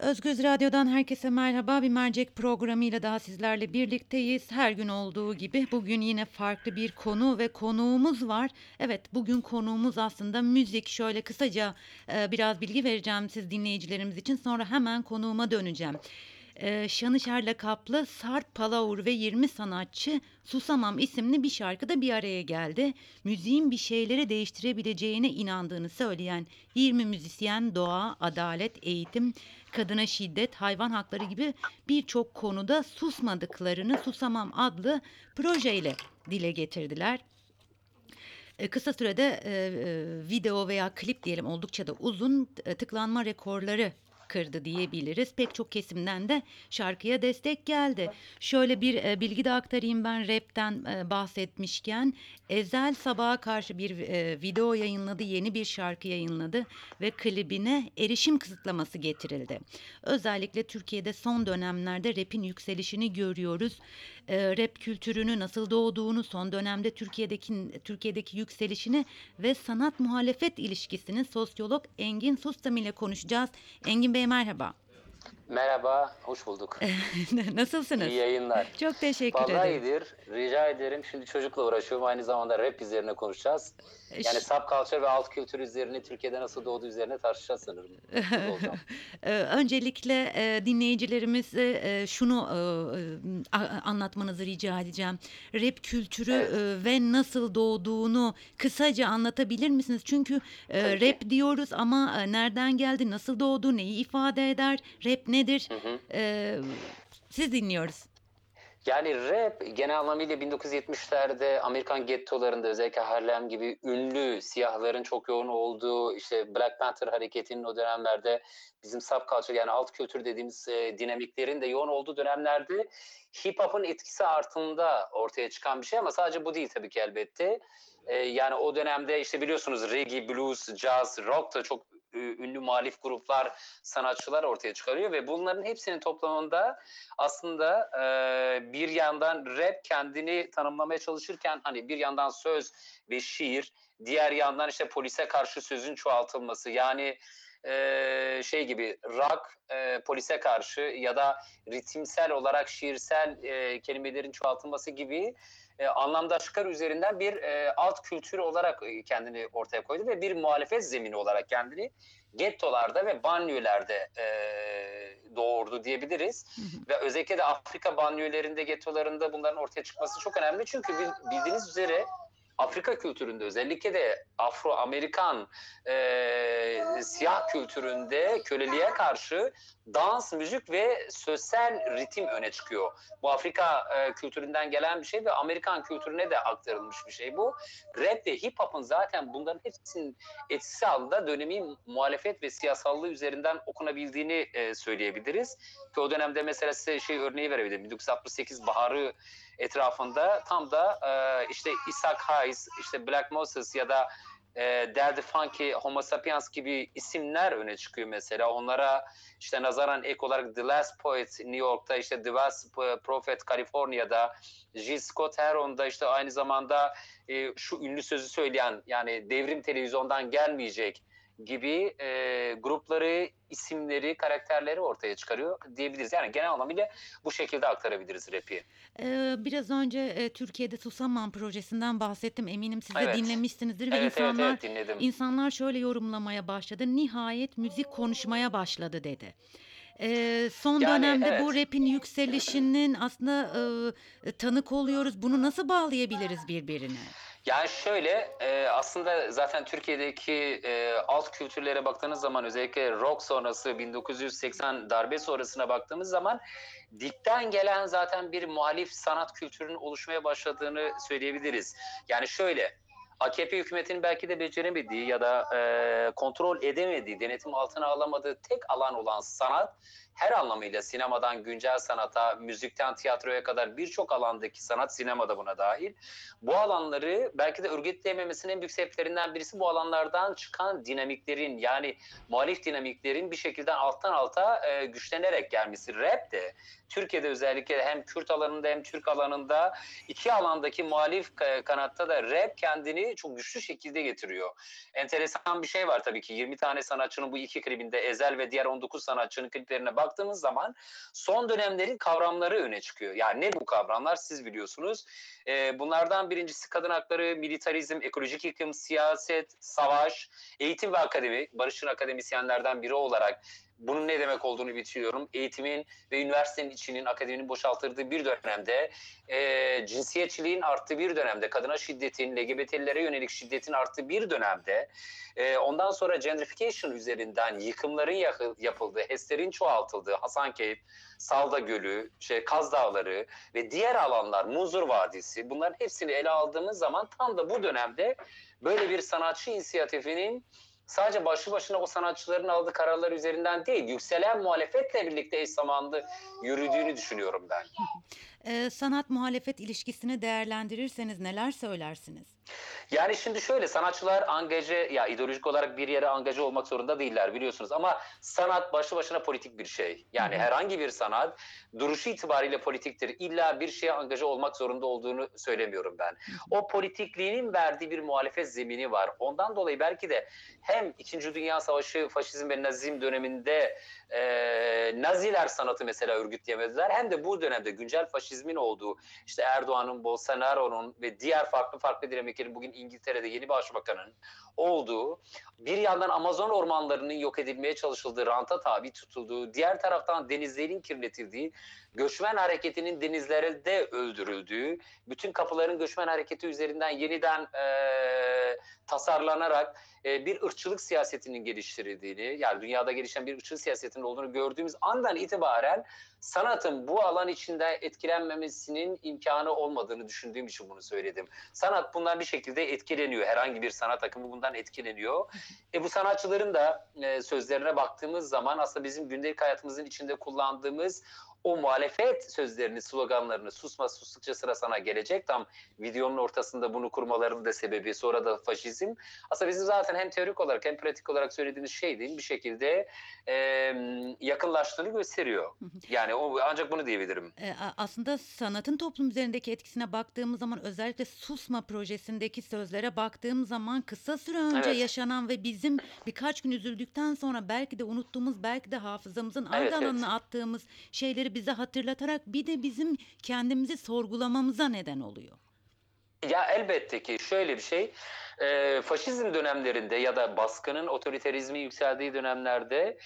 Özgöz Radyo'dan herkese merhaba. Bir mercek programıyla daha sizlerle birlikteyiz. Her gün olduğu gibi bugün yine farklı bir konu ve konuğumuz var. Evet bugün konuğumuz aslında müzik. Şöyle kısaca e, biraz bilgi vereceğim siz dinleyicilerimiz için. Sonra hemen konuğuma döneceğim. E, Şanışer lakaplı Sarp Palaur ve 20 sanatçı Susamam isimli bir şarkıda bir araya geldi. Müziğin bir şeyleri değiştirebileceğine inandığını söyleyen 20 müzisyen doğa, adalet, eğitim, kadına şiddet, hayvan hakları gibi birçok konuda susmadıklarını Susamam adlı projeyle dile getirdiler. E, Kısa sürede e, e, video veya klip diyelim oldukça da uzun e, tıklanma rekorları kırdı diyebiliriz. Pek çok kesimden de şarkıya destek geldi. Şöyle bir e, bilgi de aktarayım ben rapten e, bahsetmişken. Ezel sabaha karşı bir e, video yayınladı, yeni bir şarkı yayınladı ve klibine erişim kısıtlaması getirildi. Özellikle Türkiye'de son dönemlerde rapin yükselişini görüyoruz. E, rap kültürünü nasıl doğduğunu, son dönemde Türkiye'deki Türkiye'deki yükselişini ve sanat muhalefet ilişkisini sosyolog Engin Sustam ile konuşacağız. Engin Bey merhaba. Merhaba, hoş bulduk. Nasılsınız? İyi yayınlar. Çok teşekkür Vallahi ederim. iyidir. Rica ederim. Şimdi çocukla uğraşıyorum. Aynı zamanda rap üzerine konuşacağız. Yani subculture ve alt kültür üzerine Türkiye'de nasıl doğduğu üzerine tartışacağız sanırım. Ee, Öncelikle e, dinleyicilerimize e, şunu e, anlatmanızı rica edeceğim. Rap kültürü Evet. ve nasıl doğduğunu kısaca anlatabilir misiniz? Çünkü Tabii ki. rap diyoruz ama nereden geldi, nasıl doğdu, neyi ifade eder, rap nedir? Hı hı. E, Siz dinliyoruz. Yani rap genel anlamıyla 1970'lerde Amerikan gettolarında özellikle Harlem gibi ünlü siyahların çok yoğun olduğu işte Black Panther hareketinin o dönemlerde bizim subculture yani alt kültür dediğimiz e, dinamiklerin de yoğun olduğu dönemlerde hip hop'un etkisi altında ortaya çıkan bir şey ama sadece bu değil tabii ki elbette. E, yani o dönemde işte biliyorsunuz reggae, blues, jazz, rock da çok ünlü muhalif gruplar, sanatçılar ortaya çıkarıyor ve bunların hepsinin toplamında aslında e, bir yandan rap kendini tanımlamaya çalışırken hani bir yandan söz ve şiir, diğer yandan işte polise karşı sözün çoğaltılması yani e, şey gibi rock e, polise karşı ya da ritimsel olarak şiirsel e, kelimelerin çoğaltılması gibi e, anlamdaşlıklar üzerinden bir e, alt kültür olarak kendini ortaya koydu ve bir muhalefet zemini olarak kendini gettolarda ve banliyölerde e, doğurdu diyebiliriz. Ve özellikle de Afrika banliyölerinde, gettolarında bunların ortaya çıkması çok önemli. Çünkü bil- bildiğiniz üzere Afrika kültüründe özellikle de Afro-Amerikan e, siyah kültüründe köleliğe karşı dans, müzik ve sözsel ritim öne çıkıyor. Bu Afrika e, kültüründen gelen bir şey ve Amerikan kültürüne de aktarılmış bir şey bu. Rap ve hip hop'un zaten bunların hepsinin etkisi altında dönemin muhalefet ve siyasallığı üzerinden okunabildiğini e, söyleyebiliriz. Ki o dönemde mesela size şey örneği verebilirim. 1968 baharı etrafında tam da e, işte Isaac Hayes, işte Black Moses ya da e, Daddy Funky, Homo Sapiens gibi isimler öne çıkıyor mesela. Onlara işte nazaran ek olarak The Last Poet New York'ta, işte The Last Prophet California'da, G. Scott Heron'da işte aynı zamanda e, şu ünlü sözü söyleyen yani devrim televizyondan gelmeyecek gibi e, grupları, isimleri, karakterleri ortaya çıkarıyor diyebiliriz. Yani genel anlamıyla bu şekilde aktarabiliriz rap'i. Ee, biraz önce e, Türkiye'de Susamam projesinden bahsettim. Eminim siz de Evet. dinlemişsinizdir ve Evet, evet, insanlar evet dinledim. İnsanlar şöyle yorumlamaya başladı. Nihayet müzik konuşmaya başladı dedi. Ee, son Yani dönemde bu evet. rapin yükselişinin aslında e, tanık oluyoruz. Bunu nasıl bağlayabiliriz birbirine? Yani şöyle e, aslında zaten Türkiye'deki e, alt kültürlere baktığınız zaman özellikle rock sonrası 1980 darbe sonrasına baktığımız zaman dipten gelen zaten bir muhalif sanat kültürünün oluşmaya başladığını söyleyebiliriz. Yani şöyle AKP hükümetinin belki de beceremediği ya da e, kontrol edemediği, denetim altına alamadığı tek alan olan sanat her anlamıyla sinemadan güncel sanata, müzikten tiyatroya kadar birçok alandaki sanat sinemada buna dahil. Bu alanları belki de örgütleyememesinin en büyük sebeplerinden birisi bu alanlardan çıkan dinamiklerin yani muhalif dinamiklerin bir şekilde alttan alta e, güçlenerek gelmesi. Rap de Türkiye'de özellikle hem Kürt alanında hem Türk alanında iki alandaki muhalif e, kanatta da rap kendini değerlerini çok güçlü şekilde getiriyor. Enteresan bir şey var tabii ki 20 tane sanatçının bu iki klibinde Ezel ve diğer 19 sanatçının kliplerine baktığımız zaman son dönemlerin kavramları öne çıkıyor. Yani ne bu kavramlar siz biliyorsunuz. Ee, bunlardan birincisi kadın hakları, militarizm, ekolojik yıkım, siyaset, savaş, eğitim ve akademi. Barış'ın akademisyenlerden biri olarak bunun ne demek olduğunu bitiriyorum. Eğitimin ve üniversitenin içinin, akademinin boşaltıldığı bir dönemde, e, cinsiyetçiliğin arttığı bir dönemde, kadına şiddetin, LGBT'lilere yönelik şiddetin arttığı bir dönemde, e, ondan sonra gentrification üzerinden yıkımların yapıldığı, HES'lerin çoğaltıldığı, Hasankeyf, Salda Gölü, şey, Kaz Dağları ve diğer alanlar, Muzur Vadisi bunların hepsini ele aldığımız zaman tam da bu dönemde böyle bir sanatçı inisiyatifinin sadece başlı başına o sanatçıların aldığı kararlar üzerinden değil, yükselen muhalefetle birlikte eş zamanlı yürüdüğünü düşünüyorum ben. Ee, sanat muhalefet ilişkisini değerlendirirseniz neler söylersiniz? Yani şimdi şöyle sanatçılar angaje ya ideolojik olarak bir yere angaje olmak zorunda değiller biliyorsunuz ama sanat başlı başına politik bir şey. Yani Hı herhangi bir sanat duruşu itibariyle politiktir. İlla bir şeye angaje olmak zorunda olduğunu söylemiyorum ben. O politikliğinin verdiği bir muhalefet zemini var. Ondan dolayı belki de hem 2. Dünya Savaşı faşizm ve nazizm döneminde e, Naziler sanatı mesela örgütleyemediler. Hem de bu dönemde güncel faşizmin olduğu işte Erdoğan'ın, Bolsonaro'nun ve diğer farklı farklı dinamiklerin bugün İngiltere'de yeni başbakanın olduğu bir yandan Amazon ormanlarının yok edilmeye çalışıldığı, ranta tabi tutulduğu, diğer taraftan denizlerin kirletildiği, göçmen hareketinin denizlerde öldürüldüğü, bütün kapıların göçmen hareketi üzerinden yeniden eee, tasarlanarak e, bir ırkçılık siyasetinin geliştirildiğini, yani dünyada gelişen bir ırkçılık siyasetinin olduğunu gördüğümüz andan itibaren sanatın bu alan içinde etkilenmemesinin imkanı olmadığını düşündüğüm için bunu söyledim. Sanat bundan bir şekilde etkileniyor. Herhangi bir sanat akımı bundan etkileniyor. E bu sanatçıların da e, sözlerine baktığımız zaman aslında bizim gündelik hayatımızın içinde kullandığımız o muhalefet sözlerini, sloganlarını susma sustukça sıra sana gelecek. Tam videonun ortasında bunu kurmalarının da sebebi sonra da faşizm. Aslında bizim zaten hem teorik olarak hem pratik olarak söylediğimiz şey değil bir şekilde e, yakınlaştığını gösteriyor. Yani o ancak bunu diyebilirim. A- aslında sanatın toplum üzerindeki etkisine baktığımız zaman özellikle Susma projesindeki sözlere baktığım zaman kısa süre önce Evet. yaşanan ve bizim birkaç gün üzüldükten sonra belki de unuttuğumuz belki de hafızamızın arka Evet, evet. alanına attığımız şeyleri bize hatırlatarak bir de bizim kendimizi sorgulamamıza neden oluyor. Ya elbette ki şöyle bir şey, e, faşizm dönemlerinde ya da baskının otoriterizmin yükseldiği dönemlerde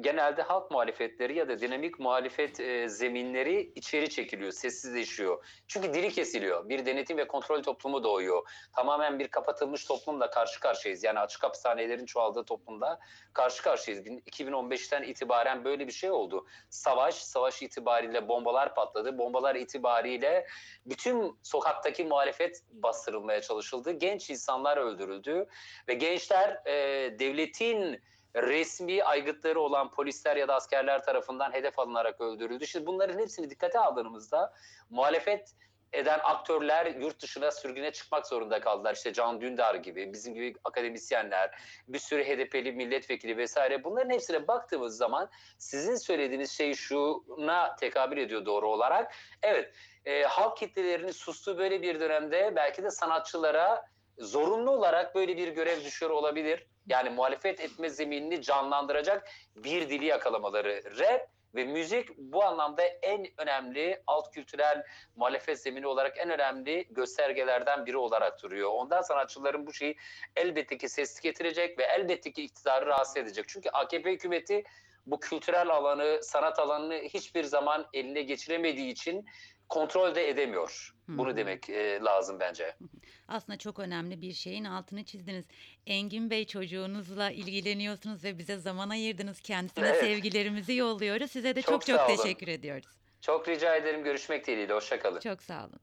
genelde halk muhalefetleri ya da dinamik muhalefet e, zeminleri içeri çekiliyor, sessizleşiyor. Çünkü dili kesiliyor. Bir denetim ve kontrol toplumu doğuyor. Tamamen bir kapatılmış toplumla karşı karşıyayız. Yani açık hapishanelerin çoğaldığı toplumda karşı karşıyayız. Bin- 2015'ten itibaren böyle bir şey oldu. Savaş, savaş itibariyle bombalar patladı. Bombalar itibariyle bütün sokaktaki muhalefet bastırılmaya çalışıldı. Genç insanlar öldürüldü ve gençler e, devletin resmi aygıtları olan polisler ya da askerler tarafından hedef alınarak öldürüldü. Şimdi bunların hepsini dikkate aldığımızda muhalefet eden aktörler yurt dışına sürgüne çıkmak zorunda kaldılar. İşte Can Dündar gibi, bizim gibi akademisyenler, bir sürü HDP'li milletvekili vesaire. Bunların hepsine baktığımız zaman sizin söylediğiniz şey şuna tekabül ediyor doğru olarak. Evet, e, halk kitlelerinin sustuğu böyle bir dönemde belki de sanatçılara zorunlu olarak böyle bir görev düşüyor olabilir. Yani muhalefet etme zeminini canlandıracak bir dili yakalamaları. Rap ve müzik bu anlamda en önemli alt kültürel muhalefet zemini olarak en önemli göstergelerden biri olarak duruyor. Ondan sanatçıların bu şeyi elbette ki sesli getirecek ve elbette ki iktidarı rahatsız edecek. Çünkü AKP hükümeti bu kültürel alanı, sanat alanını hiçbir zaman eline geçiremediği için kontrol de edemiyor. Bunu demek e, lazım bence. Aslında çok önemli bir şeyin altını çizdiniz. Engin Bey çocuğunuzla ilgileniyorsunuz ve bize zaman ayırdınız. Kendisine Evet. sevgilerimizi yolluyoruz. Size de Çok çok çok, teşekkür ediyoruz. Çok rica ederim. Görüşmek dileğiyle. Hoşçakalın. Çok sağ olun.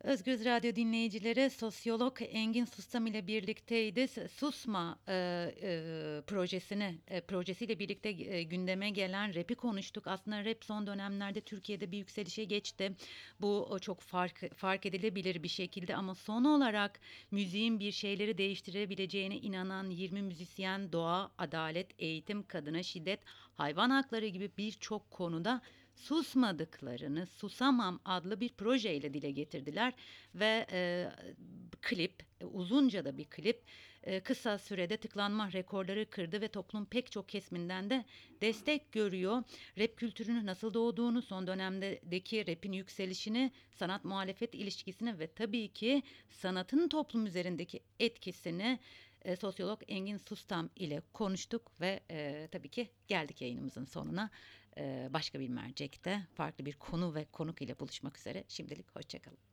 Özgür Radyo dinleyicileri sosyolog Engin Sustam ile birlikteydi. S- Susma e, e, projesini e, projesiyle birlikte e, gündeme gelen rap'i konuştuk. Aslında rap son dönemlerde Türkiye'de bir yükselişe geçti. Bu o çok fark fark edilebilir bir şekilde ama son olarak müziğin bir şeyleri değiştirebileceğine inanan 20 müzisyen doğa, adalet, eğitim, kadına şiddet, hayvan hakları gibi birçok konuda susmadıklarını Susamam adlı bir projeyle dile getirdiler ve e, klip uzunca da bir klip e, kısa sürede tıklanma rekorları kırdı ve toplum pek çok kesiminden de destek görüyor. Rap kültürünün nasıl doğduğunu, son dönemdeki rapin yükselişini, sanat muhalefet ilişkisini ve tabii ki sanatın toplum üzerindeki etkisini e, sosyolog Engin Sustam ile konuştuk ve e, tabii ki geldik yayınımızın sonuna. E, başka bir mercekte farklı bir konu ve konuk ile buluşmak üzere. Şimdilik hoşçakalın.